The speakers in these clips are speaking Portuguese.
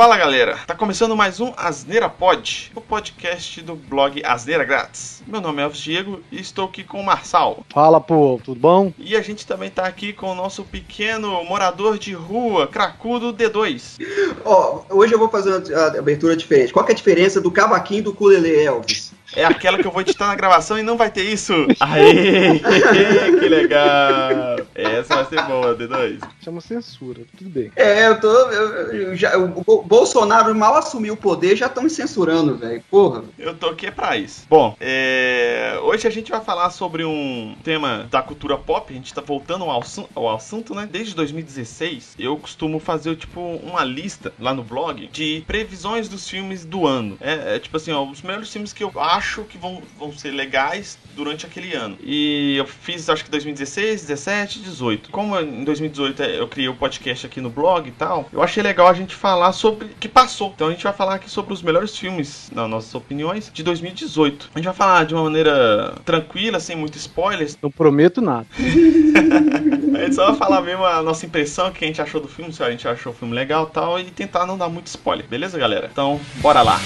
Fala galera, tá começando mais um Asneira Pod, o podcast do blog Asneira Grátis. Meu nome é Elvis Diego e estou aqui com o Marçal. Fala pô, tudo bom? E a gente também tá aqui com o nosso pequeno morador de rua, cracudo D2. Ó, hoje eu vou fazer uma abertura diferente. Qual que é a diferença do cavaquinho do ukulele, Elvis? É aquela que eu vou editar na gravação e não vai ter isso. Aê, que legal. Essa vai ser boa, D2. Chama censura, tudo bem. É, eu tô. Eu, eu já, o Bolsonaro mal assumiu o poder, já estão me censurando, velho. Porra. Eu tô aqui pra isso. Bom, é, hoje a gente vai falar sobre um tema da cultura pop. A gente tá voltando ao, ao assunto, né? Desde 2016, eu costumo fazer, tipo, uma lista lá no blog de previsões dos filmes do ano. É, é tipo assim, ó, os melhores filmes que eu acho acho que vão, vão ser legais durante aquele ano. E eu fiz acho que 2016, 17, 18. Como em 2018 eu criei o um podcast aqui no blog e tal, eu achei legal a gente falar sobre o que passou. Então a gente vai falar aqui sobre os melhores filmes, nas nossas opiniões, de 2018. A gente vai falar de uma maneira tranquila, sem muito spoilers. Não prometo nada. a gente só vai falar mesmo a nossa impressão, o que a gente achou do filme, se a gente achou o filme legal e tal, e tentar não dar muito spoiler, beleza, galera? Então, bora lá.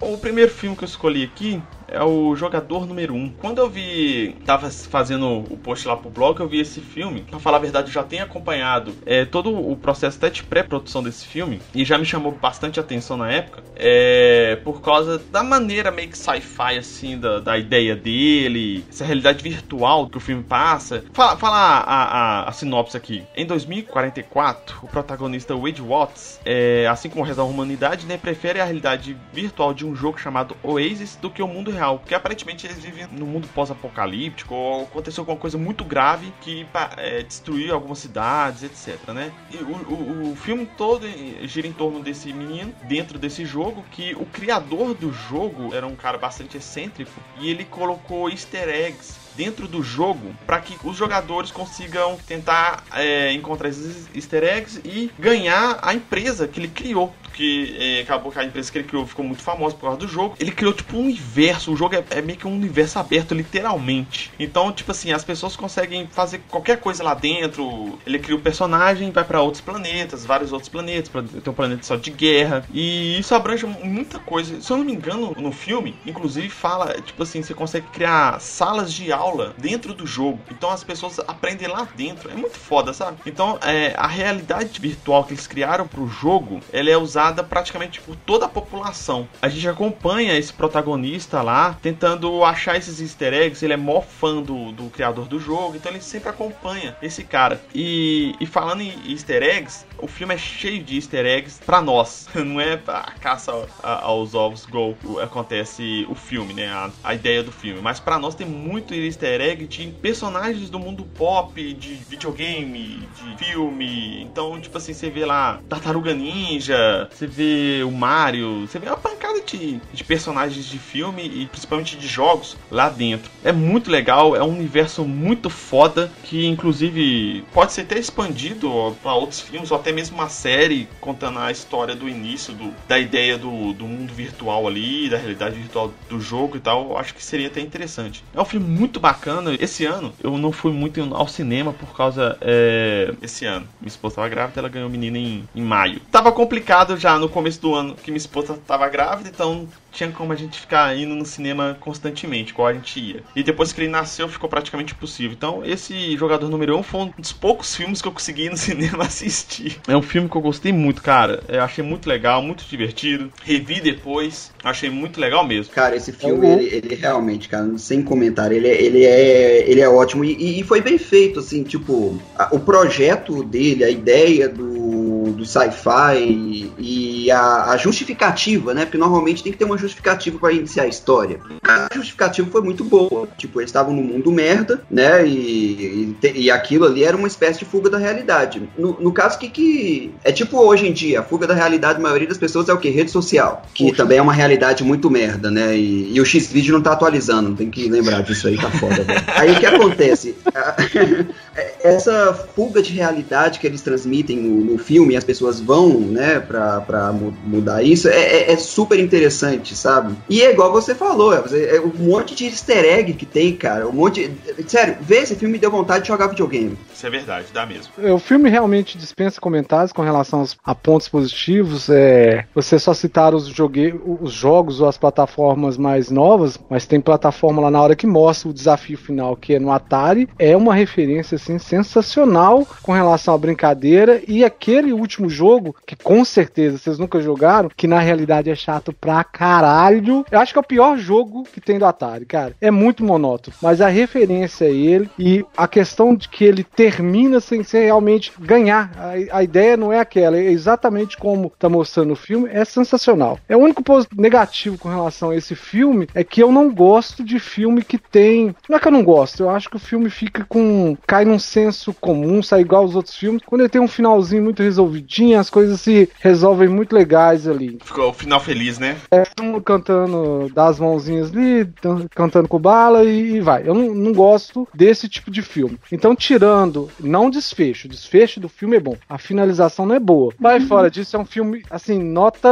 O primeiro filme que eu escolhi aqui é o jogador número 1. Um. Quando eu vi, tava fazendo o post lá pro blog, eu vi esse filme. Pra falar a verdade, eu já tenho acompanhado é, todo o processo até de pré-produção desse filme e já me chamou bastante atenção na época, é, por causa da maneira meio que sci-fi, assim, da, da ideia dele, essa realidade virtual que o filme passa. Fala, fala a, a, a sinopse aqui. Em 2044, o protagonista Wade Watts, é, assim como o resto da humanidade, né, prefere a realidade virtual de um jogo chamado Oasis do que o mundo real real, porque aparentemente eles vivem no mundo pós-apocalíptico, ou aconteceu alguma coisa muito grave que é, destruiu algumas cidades, etc, né? E o, o, o filme todo gira em torno desse menino, dentro desse jogo, que o criador do jogo era um cara bastante excêntrico, e ele colocou easter eggs dentro do jogo para que os jogadores consigam tentar é, encontrar esses easter eggs e ganhar a empresa que ele criou. Que é, acabou que a empresa que ele criou ficou muito famosa por causa do jogo. Ele criou tipo um universo. O jogo é, é, meio que um universo aberto, literalmente. Então, tipo assim, as pessoas conseguem fazer qualquer coisa lá dentro. Ele cria o um personagem, vai para outros planetas, vários outros planetas. Tem um planeta só de guerra. E isso abrange muita coisa. Se eu não me engano, no filme, inclusive fala, tipo assim, você consegue criar salas de aula aula dentro do jogo. Então as pessoas aprendem lá dentro. É muito foda, sabe? Então é, a realidade virtual que eles criaram pro jogo, ela é usada praticamente por toda a população. A gente acompanha esse protagonista lá, tentando achar esses easter eggs. Ele é mó fã do, do criador do jogo, então ele sempre acompanha esse cara. E, e falando em easter eggs, o filme é cheio de easter eggs pra nós. Não é a caça aos ovos Go acontece o filme, né? A, a ideia do filme. Mas pra nós tem muito easter egg de personagens do mundo pop, de videogame, de filme. Então, tipo assim, você vê lá Tartaruga Ninja, você vê o Mario, você vê pancada de, de personagens de filme e principalmente de jogos lá dentro. É muito legal, é um universo muito foda que, inclusive, pode ser até expandido para outros filmes ou até mesmo uma série contando a história do início do, da ideia do, do mundo virtual ali, da realidade virtual do jogo e tal. Acho que seria até interessante. É um filme muito bacana. Esse ano eu não fui muito ao cinema por causa. É... Esse ano. Minha esposa estava grávida, ela ganhou menina em, em maio. Tava complicado já no começo do ano que minha esposa estava grávida, então tinha como a gente ficar indo no cinema constantemente, qual a gente ia. E depois que ele nasceu, ficou praticamente impossível. Então, esse Jogador Número 1 um foi um dos poucos filmes que eu consegui ir no cinema assistir. É um filme que eu gostei muito, cara. Eu achei muito legal, muito divertido. Revi depois, achei muito legal mesmo. Cara, esse filme, ele, ele, realmente, cara, sem comentário, ele, ele, é, ele é ótimo. E, e foi bem feito, assim, tipo, a, o projeto dele, a ideia do, do sci-fi e a, a justificativa, né? Porque normalmente tem que ter uma justificativa para iniciar a história. A justificativa foi muito boa. Tipo, eles estavam no mundo merda, né? E, e, e, aquilo ali era uma espécie de fuga da realidade. No, no caso que, que é tipo hoje em dia, a fuga da realidade, a maioria das pessoas é o que? Rede social. Que Poxa. também é uma realidade muito merda, né? E, e o X-Video não tá atualizando, tem que lembrar disso aí, tá foda, velho. Aí o que acontece? essa fuga de realidade que eles transmitem no, no filme, as pessoas vão, né, pra, pra mudar isso, é, é, é, super interessante, sabe? E é igual você falou, é, é, um monte de easter egg que tem, cara, um monte. De, sério, ver esse filme deu vontade de jogar videogame. Isso é verdade, dá mesmo. O filme realmente dispensa comentários com relação aos, a pontos positivos. É, você só citar os, jogue, os jogos ou as plataformas mais novas, mas tem plataforma lá na hora que mostra o desafio final, que é no Atari. É uma referência assim, sensacional com relação à brincadeira. E aquele último jogo, que com certeza vocês nunca jogaram, que na realidade é chato pra caralho. Eu acho que é o pior jogo que tem do Atari, cara. É muito monótono. Mas a referência a ele e a questão de que ele termina sem ser realmente ganhar. A, a ideia não é aquela, é exatamente como tá mostrando o filme, é sensacional. É o único ponto negativo com relação a esse filme é que eu não gosto de filme que tem. Não é que eu não gosto, eu acho que o filme fica com. cai num senso comum, sai igual aos outros filmes. Quando ele tem um finalzinho muito resolvidinho, as coisas se resolvem muito legais ali. Ficou o final feliz, né? É, cantando das mãozinhas ali, cantando com bala e, e vai. Eu não, não gosto desse tipo de filme. Então, tirando, não desfecho, desfecho do filme é bom. A finalização não é boa. Mas fora disso, é um filme, assim, nota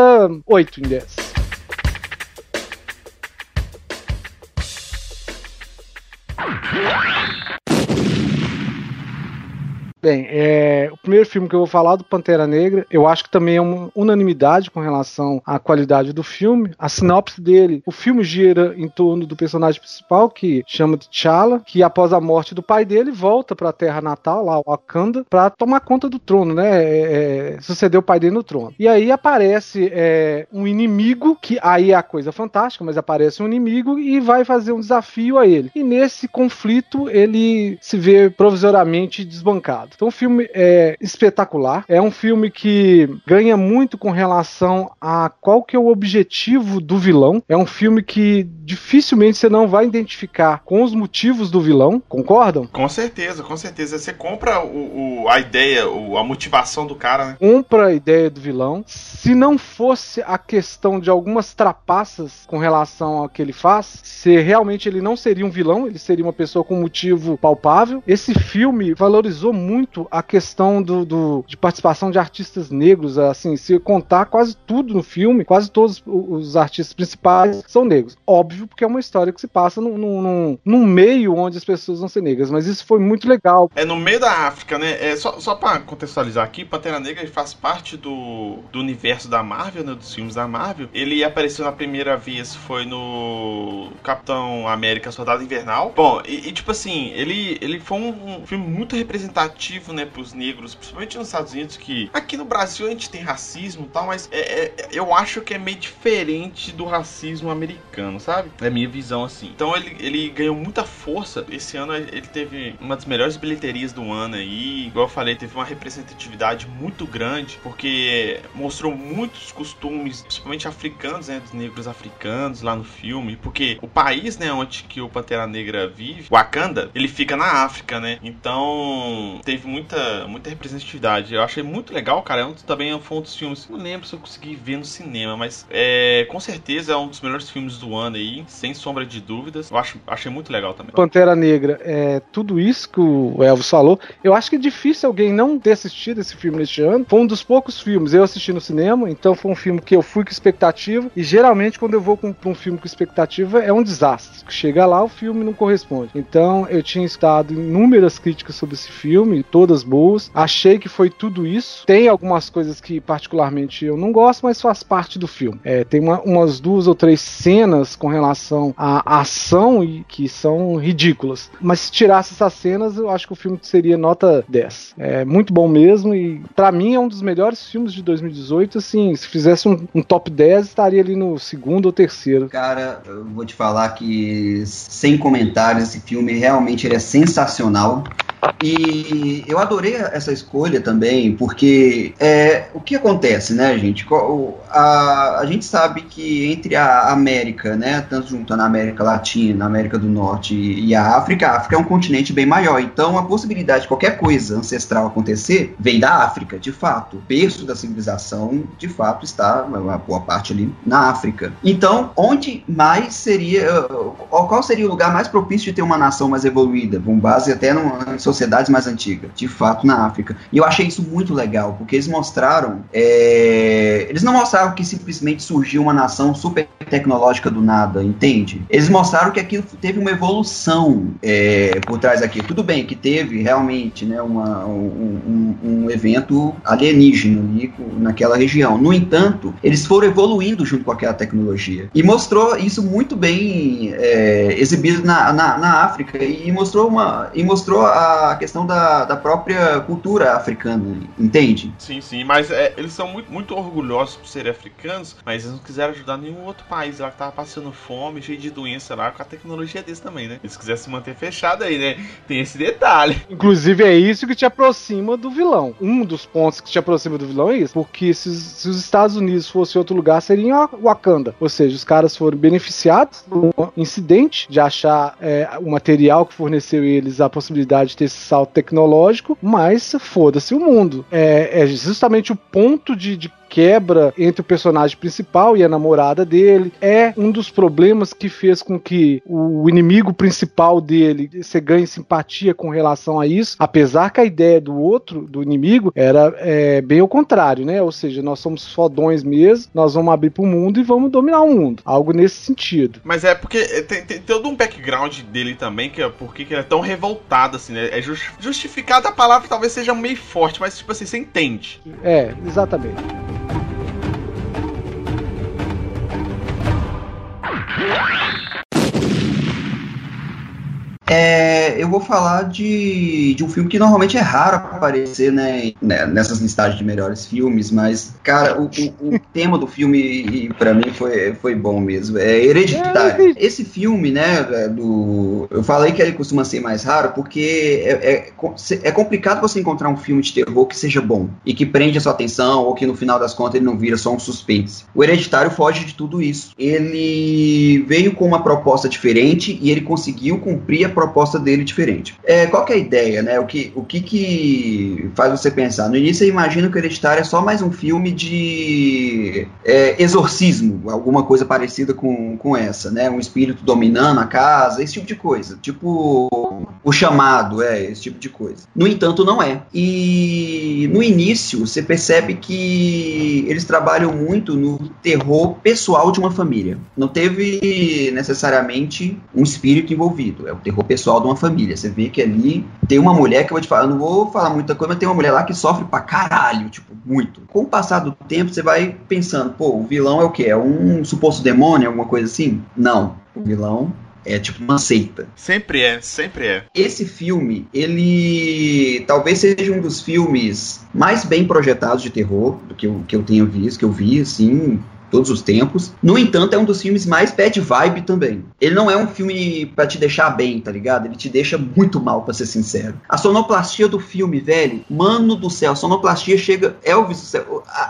8 em 10. Bem, é, o primeiro filme que eu vou falar do Pantera Negra, eu acho que também é uma unanimidade com relação à qualidade do filme. A sinopse dele, o filme gira em torno do personagem principal, que chama de T'Challa, que após a morte do pai dele, volta para a terra natal, lá, Wakanda, para tomar conta do trono, né? É, é, suceder o pai dele no trono. E aí aparece é, um inimigo, que aí é a coisa fantástica, mas aparece um inimigo e vai fazer um desafio a ele. E nesse conflito, ele se vê provisoriamente desbancado. Então o filme é espetacular. É um filme que ganha muito com relação a qual que é o objetivo do vilão. É um filme que dificilmente você não vai identificar com os motivos do vilão, concordam? Com certeza, com certeza. Você compra o, o a ideia, o, a motivação do cara, né? Compra a ideia do vilão. Se não fosse a questão de algumas trapaças com relação ao que ele faz, se realmente ele não seria um vilão, ele seria uma pessoa com motivo palpável. Esse filme valorizou muito muito a questão do, do, de participação de artistas negros, assim, se contar quase tudo no filme, quase todos os artistas principais são negros. Óbvio, porque é uma história que se passa num, num, num meio onde as pessoas vão ser negras, mas isso foi muito legal. É no meio da África, né? É, só, só pra contextualizar aqui, Pantera Negra faz parte do, do universo da Marvel, né, dos filmes da Marvel. Ele apareceu na primeira vez, foi no Capitão América Soldado Invernal. Bom, e, e tipo assim, ele, ele foi um, um filme muito representativo negativo, né, pros negros, principalmente nos Estados Unidos, que aqui no Brasil a gente tem racismo e tal, mas é, é, eu acho que é meio diferente do racismo americano, sabe? É minha visão assim. Então ele, ele ganhou muita força. Esse ano ele teve uma das melhores bilheterias do ano aí. Igual eu falei, teve uma representatividade muito grande, porque mostrou muitos costumes, principalmente africanos, né, dos negros africanos lá no filme, porque o país, né, onde que o Pantera Negra vive, Wakanda, ele fica na África, né? Então teve muita, muita representatividade. Eu achei muito legal, cara. É um, também foi um dos filmes. Não lembro se eu consegui ver no cinema, mas é, com certeza é um dos melhores filmes do ano aí, sem sombra de dúvidas. Eu acho, achei muito legal também. Pantera Negra, é tudo isso que o Elvis falou. Eu acho que é difícil alguém não ter assistido esse filme neste ano. Foi um dos poucos filmes. Eu assisti no cinema, então foi um filme que eu fui com expectativa. E geralmente, quando eu vou com, um filme com expectativa, é um desastre. Chega lá, o filme não corresponde. Então, eu tinha estado inúmeras críticas sobre esse filme todas boas. Achei que foi tudo isso. Tem algumas coisas que particularmente eu não gosto, mas faz parte do filme. É, tem uma, umas duas ou três cenas com relação à ação e que são ridículas. Mas se tirasse essas cenas, eu acho que o filme seria nota 10. É muito bom mesmo e para mim é um dos melhores filmes de 2018. Assim, se fizesse um, um top 10, estaria ali no segundo ou terceiro. Cara, eu vou te falar que sem comentários, esse filme realmente ele é sensacional. E eu adorei essa escolha também, porque é, o que acontece, né, gente? A, a gente sabe que entre a América, né, tanto juntando a América Latina, a América do Norte e a África, a África é um continente bem maior. Então, a possibilidade de qualquer coisa ancestral acontecer vem da África, de fato. O berço da civilização, de fato, está, uma boa parte ali, na África. Então, onde mais seria. Qual seria o lugar mais propício de ter uma nação mais evoluída? Com base até no, no sociedades mais antigas, de fato, na África. E eu achei isso muito legal, porque eles mostraram. É... Eles não mostraram que simplesmente surgiu uma nação super tecnológica do nada, entende? Eles mostraram que aquilo teve uma evolução é, por trás daquilo. Tudo bem que teve realmente né, uma, um, um, um evento alienígena ali naquela região. No entanto, eles foram evoluindo junto com aquela tecnologia. E mostrou isso muito bem é, exibido na, na, na, África e mostrou, uma, e mostrou a questão da, da própria cultura africana, entende? Sim, sim, mas é, eles são muito, muito orgulhosos por serem africanos, mas eles não quiseram ajudar nenhum outro país lá que tava passando fome, cheio de doença lá, com a tecnologia deles também, né? Eles quiserem se manter fechado aí, né? Tem esse detalhe. Inclusive é isso que te aproxima do vilão. Um dos pontos que te aproxima do vilão é isso, porque se, se os Estados Unidos fossem outro lugar, seria Wakanda. Ou seja, os caras foram beneficiados do incidente de achar é, o material que forneceu eles a possibilidade de ter esse salto tecnológico, mas foda-se o mundo. É, é justamente o ponto de, de quebra entre o personagem principal e a namorada dele é um dos problemas que fez com que o inimigo principal dele você ganhe simpatia com relação a isso, apesar que a ideia do outro, do inimigo, era é, bem ao contrário, né? Ou seja, nós somos fodões mesmo, nós vamos abrir pro mundo e vamos dominar o mundo. Algo nesse sentido. Mas é porque tem, tem todo um background dele também, que é porque ele é tão revoltado, assim, né? É just, justificado a palavra talvez seja meio forte, mas tipo assim, você entende. É, exatamente. Eu vou falar de, de um filme que normalmente é raro aparecer né, né nessas listagens de melhores filmes, mas, cara, o, o, o tema do filme, para mim, foi, foi bom mesmo. É hereditário. É, Esse filme, né, é, do. Eu falei que ele costuma ser mais raro porque é, é, é complicado você encontrar um filme de terror que seja bom e que prende a sua atenção ou que no final das contas ele não vira só um suspense. O Hereditário foge de tudo isso. Ele veio com uma proposta diferente e ele conseguiu cumprir a proposta dele diferente. É, qual que é a ideia, né? O que, o que que faz você pensar? No início você imagina que o Hereditário é só mais um filme de é, exorcismo, alguma coisa parecida com, com essa, né? Um espírito dominando a casa, esse tipo de coisa. Tipo, o chamado, é, esse tipo de coisa. No entanto, não é. E no início você percebe que eles trabalham muito no terror pessoal de uma família. Não teve necessariamente um espírito envolvido, é o terror pessoal de uma família. Você vê que ali tem uma mulher que eu vou te falar, eu não vou falar muita coisa, mas tem uma mulher lá que sofre pra caralho, tipo, muito. Com o passar do tempo, você vai pensando, pô, o vilão é o quê? É um suposto demônio, alguma coisa assim? Não. O vilão é tipo uma seita. Sempre é, sempre é. Esse filme, ele talvez seja um dos filmes mais bem projetados de terror do que eu, que eu tenho visto, que eu vi, assim, todos os tempos. No entanto, é um dos filmes mais bad vibe também. Ele não é um filme para te deixar bem, tá ligado? Ele te deixa muito mal, para ser sincero. A sonoplastia do filme, velho, mano do céu, a sonoplastia chega. Elvis, a,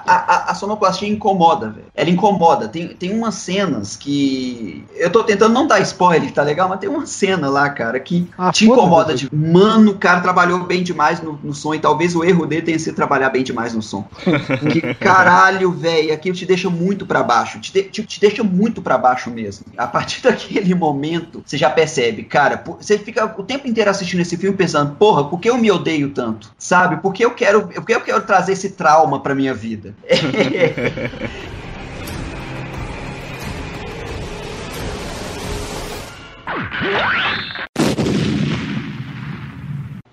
a, a sonoplastia incomoda, velho. Ela incomoda. Tem, tem umas cenas que. Eu tô tentando não dar spoiler, tá legal? Mas tem uma cena lá, cara, que ah, te incomoda. De, mano, o cara trabalhou bem demais no, no som e talvez o erro dele tenha sido trabalhar bem demais no som. que caralho, velho, aquilo te deixa muito para baixo, te, te, te, deixa muito para baixo mesmo. A partir daquele momento, você já percebe, cara, você fica o tempo inteiro assistindo esse filme pensando, porra, por que eu me odeio tanto? Sabe? Porque eu quero, porque eu quero trazer esse trauma para minha vida.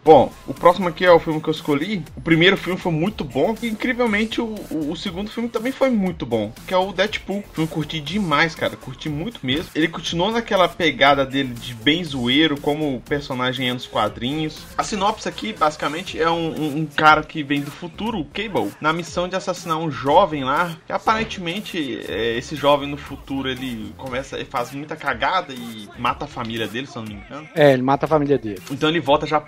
Bom, o próximo aqui é o filme que eu escolhi. O primeiro filme foi muito bom e, incrivelmente, o, o, o, segundo filme também foi muito bom, que é o Deadpool. O filme curti demais, cara, curti muito mesmo. Ele continuou naquela pegada dele de bem zoeiro, como personagem é nos quadrinhos. A sinopse aqui, basicamente, é um, um, um, cara que vem do futuro, o Cable, na missão de assassinar um jovem lá, que aparentemente é, esse jovem no futuro, ele começa, ele faz muita cagada e mata a família dele, se eu não me engano. É, ele mata a família dele. Então ele volta já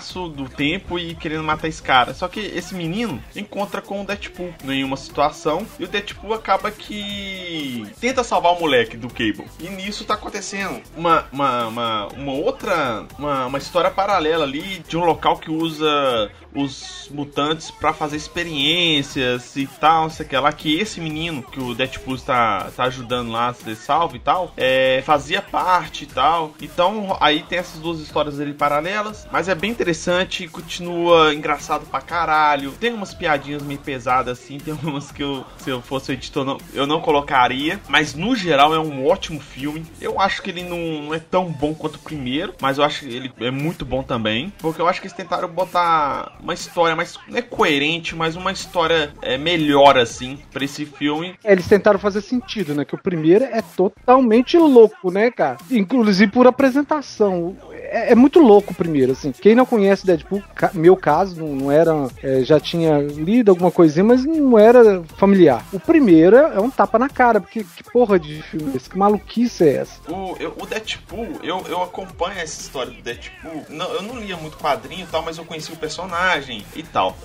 putaço do tempo e querendo matar esse cara. Só que esse menino encontra com o Deadpool em uma situação e o Deadpool acaba que tenta salvar o moleque do Cable. E nisso tá acontecendo uma, uma, uma, uma outra, uma, uma história paralela ali de um local que usa os mutantes para fazer experiências e tal, sei que lá, que esse menino que o Deadpool tá, tá ajudando lá a ser salvo e tal, é, fazia parte e tal. Então aí tem essas duas histórias ali paralelas, mas é bem interessante, continua engraçado pra caralho. Tem umas piadinhas meio pesadas assim, tem umas que eu, se eu fosse editor, não, eu não colocaria, mas no geral é um ótimo filme. Eu acho que ele não, não é tão bom quanto o primeiro, mas eu acho que ele é muito bom também, porque eu acho que eles tentaram botar uma história mais é coerente, mas uma história é, melhor assim para esse filme. É, eles tentaram fazer sentido, né? Que o primeiro é totalmente louco, né, cara? Inclusive por apresentação é, é, muito louco primeiro, assim. Quem não conhece Deadpool, ca, meu caso, não, não era. É, já tinha lido alguma coisinha, mas não era familiar. O primeiro é um tapa na cara, porque que porra de filme é esse? Que maluquice é essa? O, eu, o Deadpool, eu, eu acompanho essa história do Deadpool. Não, eu não lia muito quadrinho e tal, mas eu conheci o personagem e tal.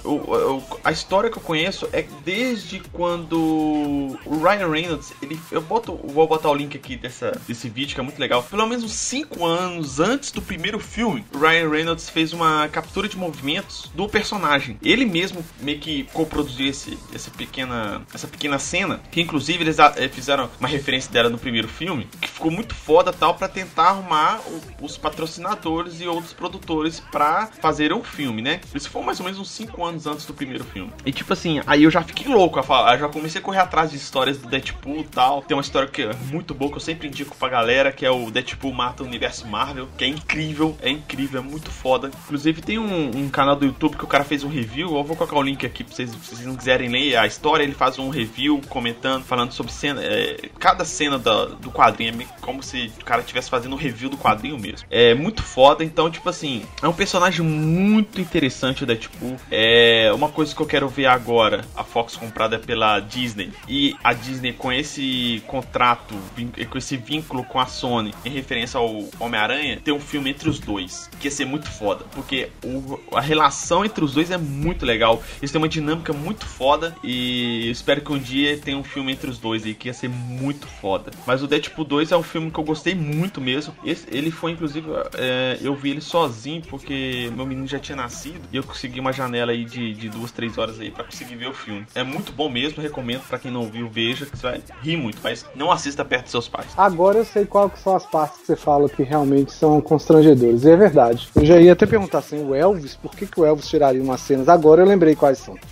A história que eu conheço é desde quando o Ryan Reynolds, ele, eu boto, vou botar o link aqui dessa, desse vídeo que é muito legal. Pelo menos uns 5 anos antes do primeiro filme, Ryan Reynolds fez uma captura de movimentos do personagem. Ele mesmo meio que coproduziu esse, essa, pequena, essa pequena cena, que inclusive eles eh, fizeram uma referência dela no primeiro filme, que ficou muito foda tal para tentar arrumar o, os patrocinadores e outros produtores para fazer o filme, né? Isso foi mais ou menos uns 5 anos antes do primeiro filme. E tipo assim, aí eu já fiquei louco a falar, eu já comecei a correr atrás de histórias do Deadpool e tal. Tem uma história que é muito boa que eu sempre indico pra galera, que é o Deadpool mata o universo Marvel, que é incrível incrível, é incrível, é muito foda. Inclusive tem um, um, canal do YouTube que o cara fez um review, eu vou colocar o link aqui pra vocês, se vocês não quiserem ler a história, ele faz um review comentando, falando sobre cena, é, cada cena da, do quadrinho, é como se o cara estivesse fazendo um review do quadrinho mesmo. É muito foda, então, tipo assim, é um personagem muito interessante o Deadpool. É uma coisa que eu quero ver agora, a Fox comprada pela Disney, e a Disney com esse contrato, com esse vínculo com a Sony, em referência ao Homem-Aranha, ter um filme entre os dois, que ia ser muito foda, porque o, a relação entre os dois é muito legal. Eles têm uma dinâmica muito foda e espero que um dia tenha um filme entre os dois aí que ia ser muito foda. Mas o Deadpool 2 é um filme que eu gostei muito mesmo. Esse, ele foi, inclusive, é, eu vi ele sozinho porque meu menino já tinha nascido e eu consegui uma janela aí de, de duas, três horas aí para conseguir ver o filme. É muito bom mesmo, recomendo para quem não viu, veja, que você vai rir muito, mas não assista perto dos seus pais. Agora eu sei qual que são as partes que você fala que realmente são constrangedoras constrangedores. E é verdade. Eu já ia até perguntar assim, o Elvis, por que, que o Elvis tiraria umas cenas? Agora eu lembrei quais são.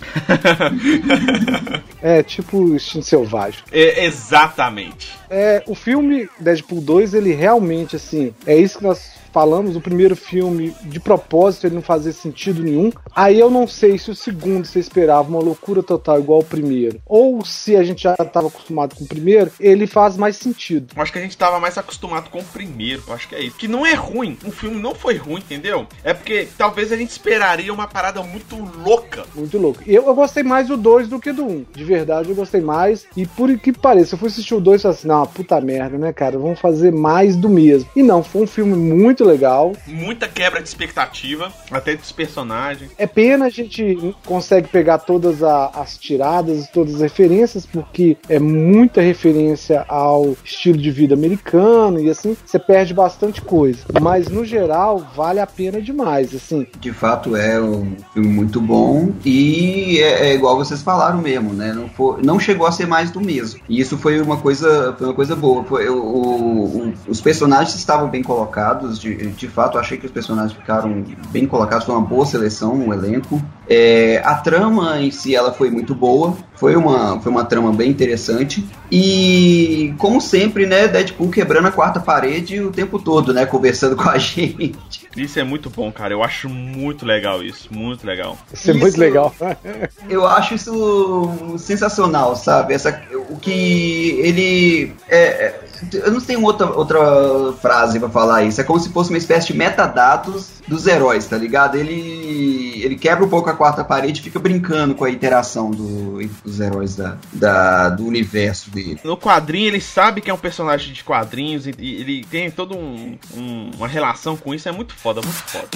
é, tipo Instinto Selvagem. É, exatamente. É, o filme Deadpool 2, ele realmente, assim, é isso que nós falamos, o primeiro filme, de propósito, ele não fazia sentido nenhum. Aí eu não sei se o segundo você esperava uma loucura total igual o primeiro, ou se a gente já estava acostumado com o primeiro, ele faz mais sentido. Eu acho que a gente estava mais acostumado com o primeiro, acho que é isso. Que não é ruim, o filme não foi ruim, entendeu? É porque talvez a gente esperaria uma parada muito louca. Muito louca. Eu, eu gostei mais do 2 do que do 1. Um. De verdade, eu gostei mais. E por que pareça, eu fui assistir o 2 e falei assim, não, puta merda, né, cara? Vamos fazer mais do mesmo. E não, foi um filme muito muito legal. Muita quebra de expectativa, até dos personagens. É pena a gente consegue pegar todas a, as tiradas, todas as referências, porque é muita referência ao estilo de vida americano e assim, você perde bastante coisa. Mas no geral, vale a pena demais, assim. De fato, é um filme muito bom e é, é igual vocês falaram mesmo, né? Não, for, não chegou a ser mais do mesmo. E isso foi uma coisa, foi uma coisa boa. Foi, o, o, os personagens estavam bem colocados, de, de fato, achei que os personagens ficaram bem colocados, foi uma boa seleção, um elenco. É, a trama em si ela foi muito boa, foi uma, foi uma trama bem interessante. E, como sempre, né, Deadpool quebrando a quarta parede o tempo todo, né, conversando com a gente. Isso é muito bom, cara. Eu acho muito legal isso, muito legal. Isso é muito legal. eu acho isso sensacional, sabe? Essa, o que ele. É, é eu não tenho outra, outra frase para falar isso. É como se fosse uma espécie de metadados dos heróis, tá ligado? Ele, ele quebra um pouco a quarta parede fica brincando com a interação do, dos heróis da, da, do universo dele. No quadrinho, ele sabe que é um personagem de quadrinhos e, e ele tem toda um, um, uma relação com isso. É muito foda, muito foda.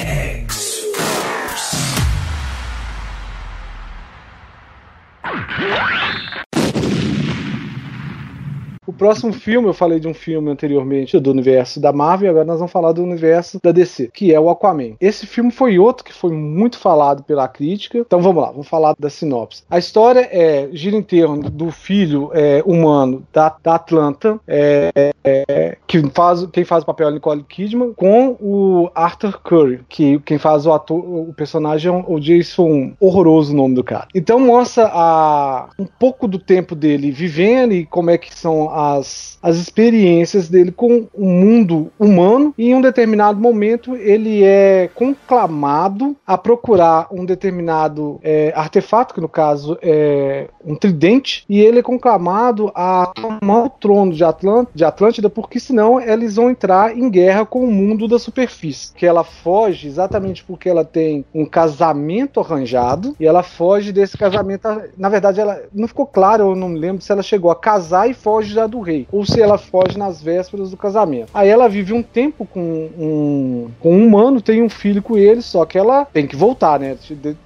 Próximo filme, eu falei de um filme anteriormente do universo da Marvel, agora nós vamos falar do universo da DC, que é o Aquaman. Esse filme foi outro que foi muito falado pela crítica. Então vamos lá, vamos falar da sinopse. A história é gira em torno do filho é, humano da, da Atlanta, é, é, que faz, quem faz o papel é Nicole Kidman, com o Arthur Curry, que quem faz o ator, o personagem é o Jason, horroroso o nome do cara. Então mostra a, um pouco do tempo dele vivendo e como é que são as, as experiências dele com o mundo humano e em um determinado momento ele é conclamado a procurar um determinado é, artefato, que no caso é um tridente, e ele é conclamado a tomar o trono de, Atlant de Atlântida, porque senão eles vão entrar em guerra com o mundo da superfície. Que ela foge exatamente porque ela tem um casamento arranjado e ela foge desse casamento. Na verdade, ela não ficou claro, eu não lembro se ela chegou a casar e foge já do rei, ou se ela foge nas vésperas do casamento. Aí ela vive um tempo com um, com um humano, tem um filho com ele, só que ela tem que voltar, né?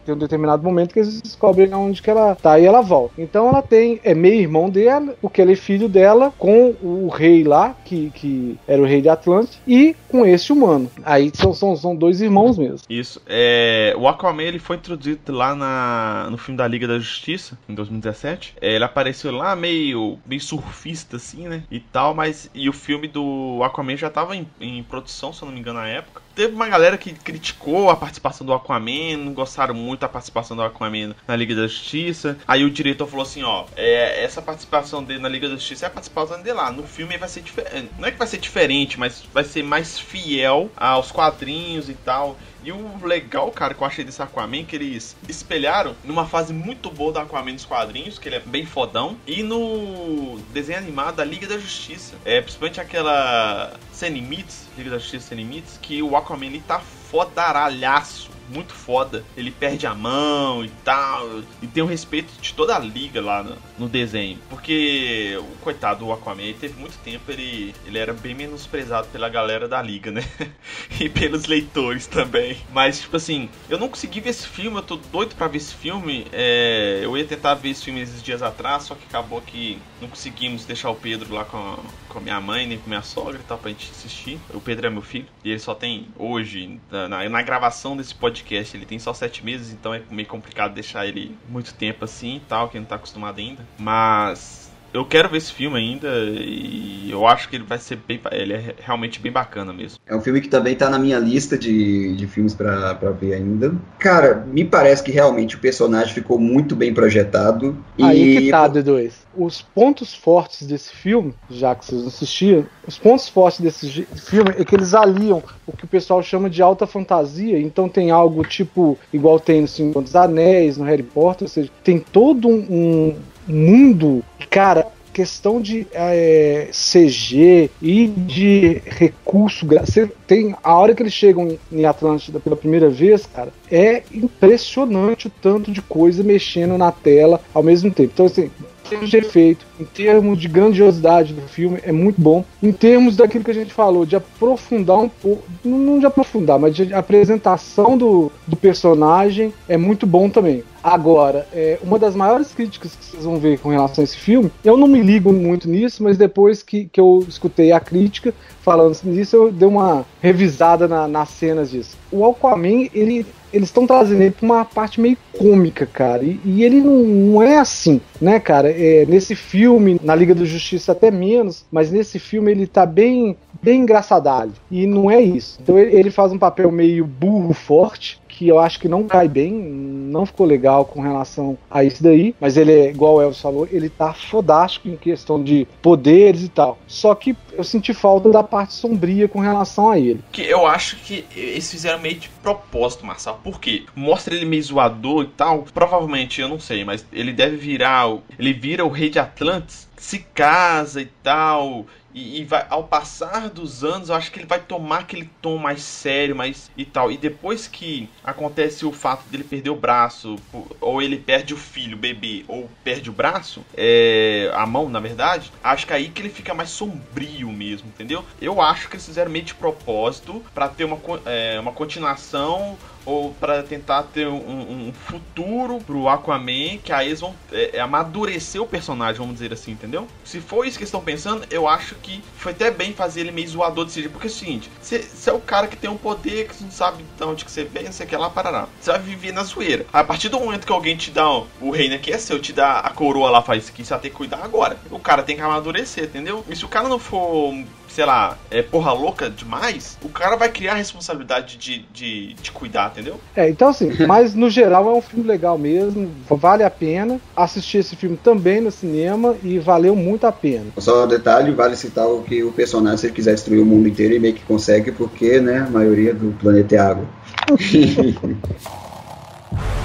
Tem um determinado momento que eles descobrem onde que ela tá e ela volta. Então ela tem, é meio irmão dela, porque ele é filho dela, com o rei lá, que, que era o rei de Atlântia, e com esse humano. Aí são, são, são dois irmãos mesmo. Isso. É, o Aquaman ele foi introduzido lá na, no filme da Liga da Justiça, em 2017. É, ele apareceu lá meio, meio surfista, assim, né? E tal, mas. E o filme do Aquaman já tava em, em produção, se eu não me engano, na época. Teve uma galera que criticou a participação do Aquaman, não gostaram muito da participação do Aquaman na Liga da Justiça. Aí o diretor falou assim: ó, é, essa participação dele na Liga da Justiça é a participação dele lá. No filme vai ser diferente. Não é que vai ser diferente, mas vai ser mais fiel aos quadrinhos e tal. E o legal, cara, que eu achei desse Aquaman, que eles espelharam numa fase muito boa do Aquaman nos quadrinhos, que ele é bem fodão, e no desenho animado da Liga da Justiça. É, principalmente aquela Sem Limites, Liga da Justiça Sem Limites, que o Aquaman ele tá fodaralhaço muito foda. Ele perde a mão e tal. E tem o respeito de toda a liga lá no, no desenho. Porque o coitado do Aquaman teve muito tempo, ele, ele era bem menosprezado pela galera da liga, né? e pelos leitores também. Mas, tipo assim, eu não consegui ver esse filme, eu tô doido pra ver esse filme. É, eu ia tentar ver esse filme esses dias atrás, só que acabou que não conseguimos deixar o Pedro lá com a, com a minha mãe, nem com minha sogra e tal, pra gente assistir. O Pedro é meu filho, e ele só tem hoje, na, na gravação desse podcast, ele tem só sete meses, então é meio complicado deixar ele muito tempo assim e tal, que não tá acostumado ainda. Mas eu quero ver esse filme ainda e eu acho que ele vai ser bem. Ele é realmente bem bacana mesmo. É um filme que também tá na minha lista de, de filmes para ver ainda. Cara, me parece que realmente o personagem ficou muito bem projetado. Aí e... que tá, D2. Os pontos fortes desse filme, já que vocês assistiram, os pontos fortes desse filme é que eles aliam o que o pessoal chama de alta fantasia. Então tem algo tipo, igual tem no Senhor dos Anéis, no Harry Potter, ou seja, tem todo um, mundo, cara, questão de é, CG e de recurso. Você tem a hora que eles chegam em Atlântida pela primeira vez, cara, é impressionante o tanto de coisa mexendo na tela ao mesmo tempo. Então, assim, termos de efeito, em termos de grandiosidade do filme, é muito bom. Em termos daquilo que a gente falou, de aprofundar um pouco, não de aprofundar, mas de apresentação do, do personagem, é muito bom também. Agora, é, uma das maiores críticas que vocês vão ver com relação a esse filme, eu não me ligo muito nisso, mas depois que, que eu escutei a crítica falando nisso, eu dei uma revisada na, nas cenas disso. O Aquaman, ele eles estão trazendo ele pra uma parte meio cômica, cara. E, e ele não, não, é assim, né, cara? É, nesse filme, na Liga da Justiça até menos, mas nesse filme ele tá bem, bem engraçadalho. E não é isso. Então ele, faz um papel meio burro forte, que eu acho que não cai bem, não ficou legal com relação a isso daí, mas ele é, igual o Elvis falou, ele tá fodástico em questão de poderes e tal. Só que eu senti falta da parte sombria com relação a ele. Que eu acho que eles fizeram meio de propósito, Marcelo. Por quê? Mostra ele meio zoador e tal. Provavelmente, eu não sei, mas ele deve virar. Ele vira o rei de Atlantis, se casa e tal e, e, vai, ao passar dos anos, eu acho que ele vai tomar aquele tom mais sério, mais e tal. E depois que acontece o fato dele perder o braço, ou ele perde o filho, o bebê, ou perde o braço, é, a mão, na verdade, acho que aí que ele fica mais sombrio mesmo, entendeu? Eu acho que eles fizeram meio de propósito para ter uma, é, uma continuação ou para tentar ter um, um, futuro pro Aquaman, que aí eles vão é, é, amadurecer o personagem, vamos dizer assim, entendeu? Se for isso que estão pensando, eu acho que foi até bem fazer ele meio zoador desse jeito, porque é o seguinte, você é o cara que tem um poder, que você não sabe de onde que você vem, sei o que lá, parará. Você vai viver na zoeira. A partir do momento que alguém te dá, ó, o reino aqui é seu, te dá a coroa lá, faz isso aqui, você vai ter que cuidar agora. O cara tem que amadurecer, entendeu? E se o cara não for sei lá, é porra louca demais, o cara vai criar a responsabilidade de, de, de cuidar, entendeu? É, então assim, mas no geral é um filme legal mesmo, vale a pena. Assistir esse filme também no cinema e valeu muito a pena. Só um detalhe, vale citar o que o personagem, se ele quiser destruir o mundo inteiro, e meio que consegue, porque, né, a maioria do planeta é água.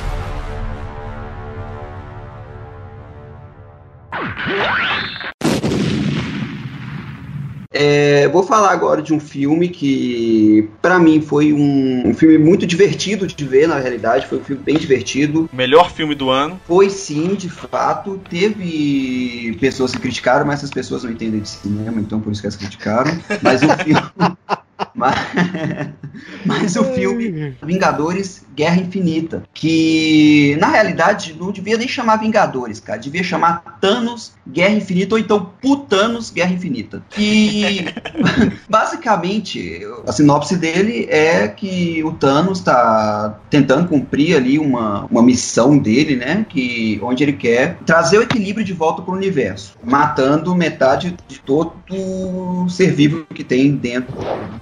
É, vou falar agora de um filme que, para mim, foi um, um, filme muito divertido de ver, na realidade. Foi um filme bem divertido. Melhor filme do ano. Foi sim, de fato. Teve pessoas que criticaram, mas essas pessoas não entendem de cinema, então por isso que elas criticaram. Mas o filme. Mas, mas o filme Vingadores Guerra Infinita, que na realidade não devia nem chamar Vingadores, cara, devia chamar Thanos Guerra Infinita ou então Putanos Guerra Infinita. E basicamente a sinopse dele é que o Thanos está tentando cumprir ali uma, uma missão dele, né, que onde ele quer trazer o equilíbrio de volta para o universo, matando metade de todo ser vivo que tem dentro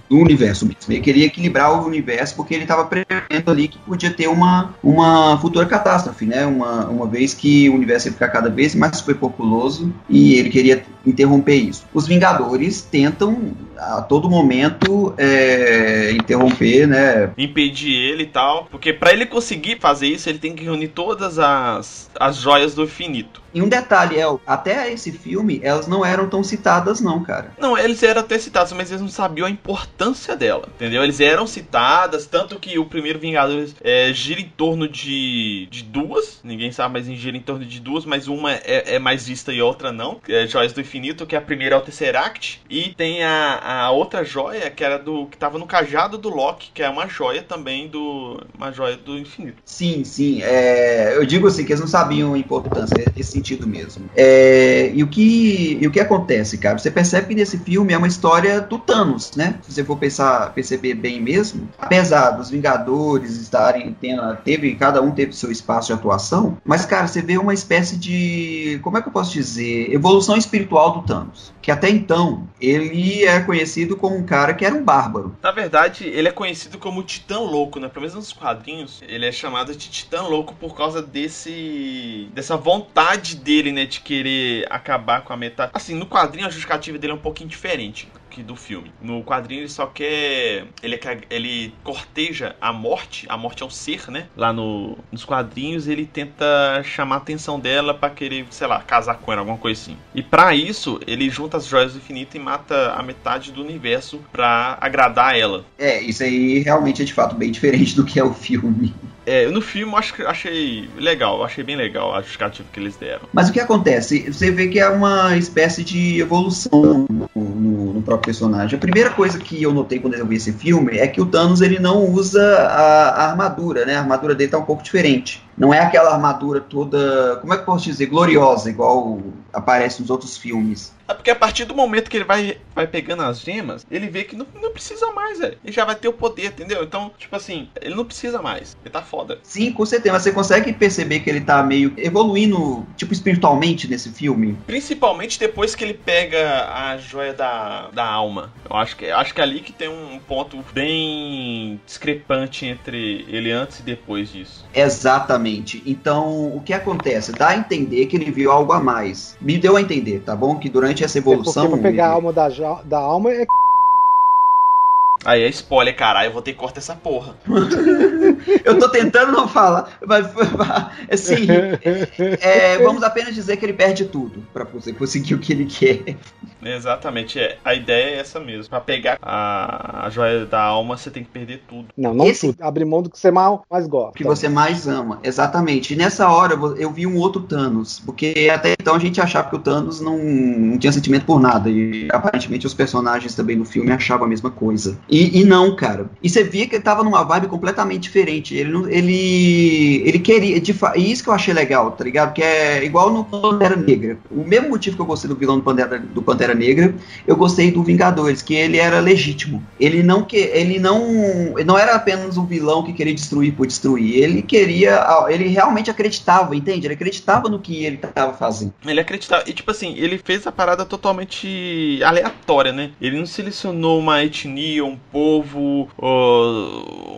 do universo mesmo. Ele queria equilibrar o universo porque ele estava prevendo ali que podia ter uma, uma futura catástrofe, né? Uma, uma vez que o universo ia ficar cada vez mais superpopuloso e ele queria interromper isso. Os Vingadores tentam a todo momento é, interromper, né? Impedir ele e tal, porque para ele conseguir fazer isso, ele tem que reunir todas as, as joias do infinito. E um detalhe, El, até esse filme, elas não eram tão citadas, não, cara. Não, eles eram até citadas, mas eles não sabiam a importância dela, entendeu? Eles eram citadas, tanto que o primeiro Vingadores é, gira em torno de, de duas, ninguém sabe, mas gira em torno de duas, mas uma é, é mais vista e outra não. É Joias do Infinito, que a primeira é o Tesseract, e tem a, a outra joia, que era do. que tava no cajado do Loki, que é uma joia também do. uma joia do infinito. Sim, sim. É, eu digo assim, que eles não sabiam a importância, esse sentido mesmo. É, e, o que, e o que acontece, cara? Você percebe que nesse filme é uma história do Thanos, né? Se você for pensar, perceber bem mesmo, apesar dos Vingadores estarem tendo, teve, cada um teve seu espaço de atuação, mas, cara, você vê uma espécie de, como é que eu posso dizer, evolução espiritual do Thanos. Que até então, ele é conhecido como um cara que era um bárbaro. Na verdade, ele é conhecido como Titã Louco, né? Pelo menos nos quadrinhos, ele é chamado de Titã Louco por causa desse dessa vontade dele, né, de querer acabar com a metade. Assim, no quadrinho a justificativa dele é um pouquinho diferente que do filme. No quadrinho ele só quer. Ele, ele corteja a morte. A morte é um ser, né? Lá no, nos quadrinhos ele tenta chamar a atenção dela para querer, sei lá, casar com ela, alguma coisa assim. E para isso, ele junta as joias do infinito e mata a metade do universo para agradar ela. É, isso aí realmente é de fato bem diferente do que é o filme. É, no filme eu acho achei legal, achei bem legal a justificativa que eles deram. Mas o que acontece? Você vê que é uma espécie de evolução no, no, no, próprio personagem. A primeira coisa que eu notei quando eu vi esse filme é que o Thanos ele não usa a, a armadura, né? A armadura dele tá um pouco diferente. Não é aquela armadura toda, como é que eu posso dizer, gloriosa, igual aparece nos outros filmes. É porque a partir do momento que ele vai, vai pegando as gemas, ele vê que não, não precisa mais, velho. Ele já vai ter o poder, entendeu? Então, tipo assim, ele não precisa mais. Ele tá foda. Sim, com certeza. Você consegue perceber que ele tá meio evoluindo, tipo, espiritualmente nesse filme? Principalmente depois que ele pega a joia da, da alma. Eu acho que, acho que é ali que tem um ponto bem discrepante entre ele antes e depois disso. Exatamente. Então, o que acontece? Dá a entender que ele viu algo a mais. Me deu a entender, tá bom? Que durante essa evolução. É porque pra pegar a alma da, da alma é Aí é spoiler, caralho, eu vou ter que cortar essa porra. eu tô tentando não falar, mas assim, é, vamos apenas dizer que ele perde tudo para conseguir o que ele quer. Exatamente, é. A ideia é essa mesmo. Pra pegar a, a joia da alma, você tem que perder tudo. Não, não Esse... tudo. Abrir mão do que você mais gosta. Que você mais ama, exatamente. E nessa hora eu vi um outro Thanos, porque até então a gente achava que o Thanos não, não tinha sentimento por nada. E aparentemente os personagens também no filme achavam a mesma coisa. E, e, não, cara. E você via que ele tava numa vibe completamente diferente. Ele ele ele queria, de e isso que eu achei legal, tá ligado? Que é igual no Pantera Negra. O mesmo motivo que eu gostei do vilão do Pantera, do Pantera Negra, eu gostei do Vingadores, que ele era legítimo. Ele não que ele não não era apenas um vilão que queria destruir por destruir. Ele queria, ele realmente acreditava, entende? Ele acreditava no que ele tava fazendo. Ele acreditava e tipo assim, ele fez a parada totalmente aleatória, né? Ele não selecionou uma etnia, um povo,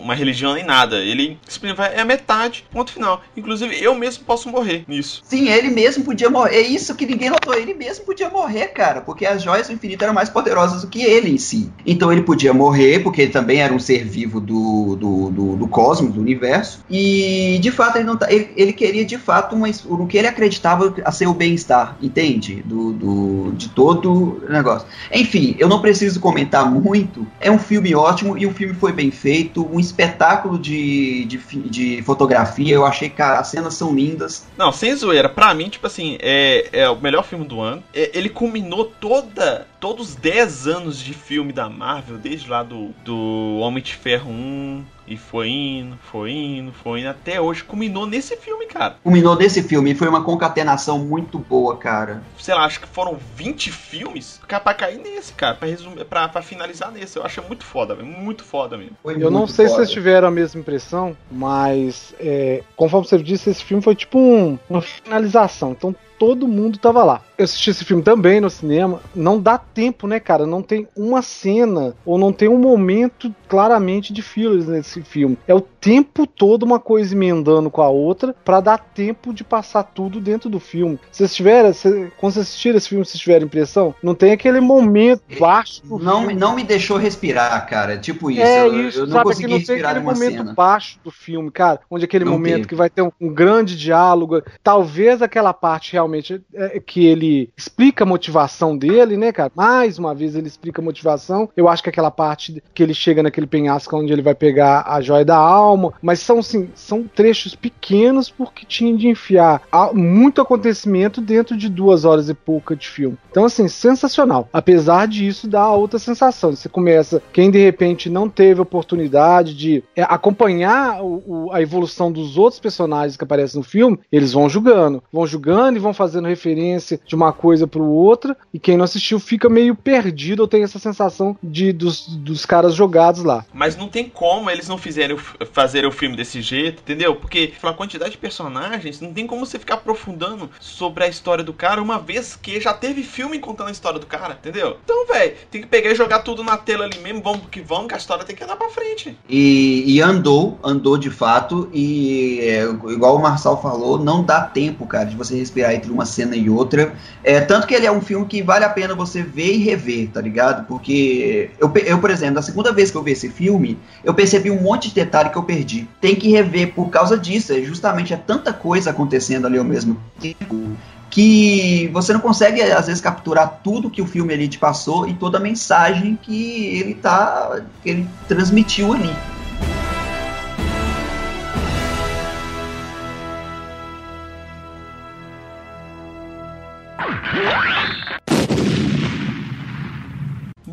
uma religião nem nada. Ele simplesmente é a metade, ponto final. Inclusive, eu mesmo posso morrer nisso. Sim, ele mesmo podia morrer. É isso que ninguém notou. Ele mesmo podia morrer, cara, porque as joias do infinito eram mais poderosas do que ele em si. Então ele podia morrer, porque ele também era um ser vivo do, do, do, do cosmos, do universo. E de fato ele não tá, ele, ele queria de fato uma, o que ele acreditava a ser o bem-estar, entende? Do, do, de todo o negócio. Enfim, eu não preciso comentar muito. É um filme ótimo e o filme foi bem feito, um espetáculo de, de, de fotografia. Eu achei que as cenas são lindas. Não, sem zoeira. Pra mim, tipo assim, é, é o melhor filme do ano. É, ele culminou toda todos os 10 anos de filme da Marvel, desde lá do, do Homem de Ferro 1, e foi indo, foi indo, foi indo, até hoje. Culminou nesse filme, cara. Culminou nesse filme. E foi uma concatenação muito boa, cara. Sei lá, acho que foram 20 filmes pra cair nesse, cara. Pra, resumir, pra, pra finalizar nesse. Eu acho muito foda, muito foda mesmo. Foi eu não sei foda. se vocês tiveram a mesma impressão, mas é, conforme você disse, esse filme foi tipo um, uma finalização. Então todo mundo tava lá. Eu assisti esse filme também no cinema. Não dá tempo, né, cara? Não tem uma cena ou não tem um momento claramente de fillers nesse filme. É o tempo todo uma coisa emendando com a outra para dar tempo de passar tudo dentro do filme. Vocês tiveram, cê, quando vocês assistiram esse filme, vocês tiveram impressão? Não tem aquele momento baixo. não, filme. não me deixou respirar, cara. Tipo isso. É eu, isso, eu não sabe? consegui não tem aquele momento cena. baixo do filme, cara. Onde aquele não momento teve. que vai ter um, um grande diálogo. Talvez aquela parte realmente é, que ele explica a motivação dele, né, cara? Mais uma vez ele explica a motivação. Eu acho que aquela parte que ele chega naquele penhasco onde ele vai pegar a joia da alma mas são assim, são trechos pequenos porque tinha de enfiar muito acontecimento dentro de duas horas e pouca de filme. Então, assim, sensacional. Apesar disso, dá outra sensação. Você começa, quem de repente não teve oportunidade de é, acompanhar o, o, a evolução dos outros personagens que aparecem no filme, eles vão julgando, vão julgando e vão fazendo referência de uma coisa para outra, e quem não assistiu fica meio perdido ou tem essa sensação de dos, dos caras jogados lá. Mas não tem como eles não fizerem fazer o filme desse jeito, entendeu? Porque pela quantidade de personagens, não tem como você ficar aprofundando sobre a história do cara, uma vez que já teve filme contando a história do cara, entendeu? Então, velho, tem que pegar e jogar tudo na tela ali mesmo, vamos que vamos, que a história tem que andar pra frente. E, e andou, andou de fato, e é, igual o Marçal falou, não dá tempo, cara, de você respirar entre uma cena e outra. É, tanto que ele é um filme que vale a pena você ver e rever, tá ligado? Porque eu, eu por exemplo, a segunda vez que eu vi esse filme, eu percebi um monte de detalhe que eu perdi perdi. Tem que rever por causa disso. É justamente é tanta coisa acontecendo ali ao mesmo tempo que você não consegue às vezes capturar tudo que o filme ali te passou e toda a mensagem que ele tá que ele transmitiu ali.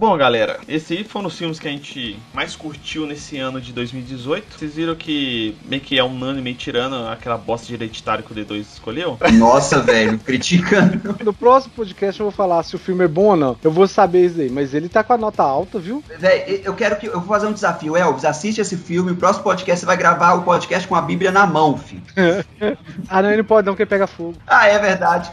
Bom, galera, esses aí foram os filmes que a gente mais curtiu nesse ano de 2018. Vocês viram que meio que é unânime tirando aquela bosta de hereditário que o D2 escolheu? Nossa, velho, criticando. No próximo podcast eu vou falar se o filme é bom ou não. Eu vou saber isso aí, mas ele tá com a nota alta, viu? Velho, eu quero que. Eu vou fazer um desafio. Elvis, assiste esse filme. O próximo podcast você vai gravar o podcast com a Bíblia na mão, filho. ah, não, ele não pode não, porque pega fogo. Ah, é verdade.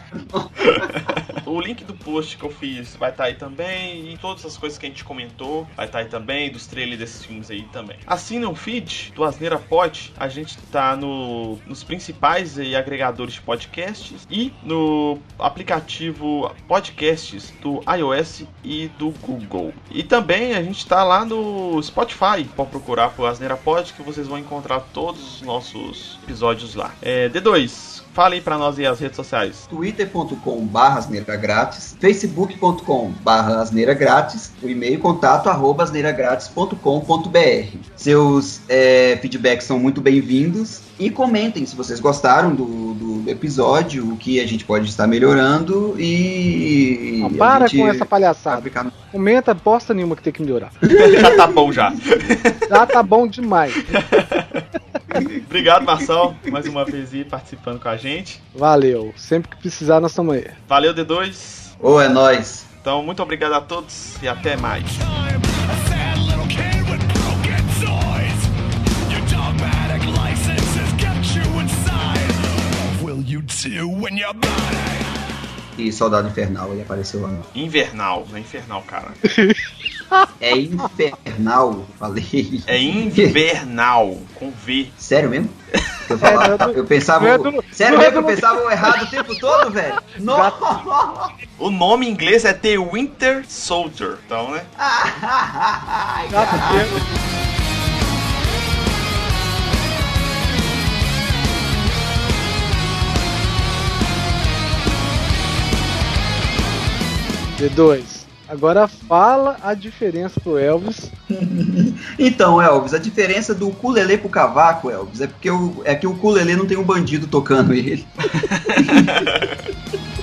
o link do post que eu fiz vai estar tá aí também. E todas as coisas que a gente comentou, vai estar tá aí também, dos trailers desses filmes aí também. Assina o feed do Asneira Pod, a gente tá no, nos principais aí, agregadores de podcasts e no aplicativo podcasts do iOS e do Google. E também a gente tá lá no Spotify, pode procurar por Asneira Pod que vocês vão encontrar todos os nossos episódios lá. É, D2, Fala aí pra nós e as redes sociais. twitter.com barra asneira grátis, facebook.com barra asneira grátis, o e-mail contato arroba asneiragratis.com.br. Seus é, feedbacks são muito bem-vindos e comentem se vocês gostaram do, do episódio, o que a gente pode estar melhorando e... Não, para a gente com essa palhaçada. no- Comenta bosta nenhuma que tem que melhorar. já tá bom já. Já tá bom demais. Obrigado, Marçal, mais uma vez aí participando com a gente. Valeu. Sempre que precisar, nós estamos aí. Valeu, D2. Ô, é nóis. Então, muito obrigado a todos e até mais. E Soldado Infernal, ele apareceu lá. Infernal, não é infernal, cara. É infernal, falei. É invernal, com V. Sério mesmo? Eu, falava- eu pensava. sério mesmo? Eu pensava errado o tempo todo, velho? Nossa! O nome em inglês é The Winter Soldier, então, né? Ai, Já cara. porque- D2. Agora fala a diferença pro Elvis. Então, Elvis, a diferença do ukulele pro cavaco, Elvis, é porque o, é que o ukulele não tem um bandido tocando ele.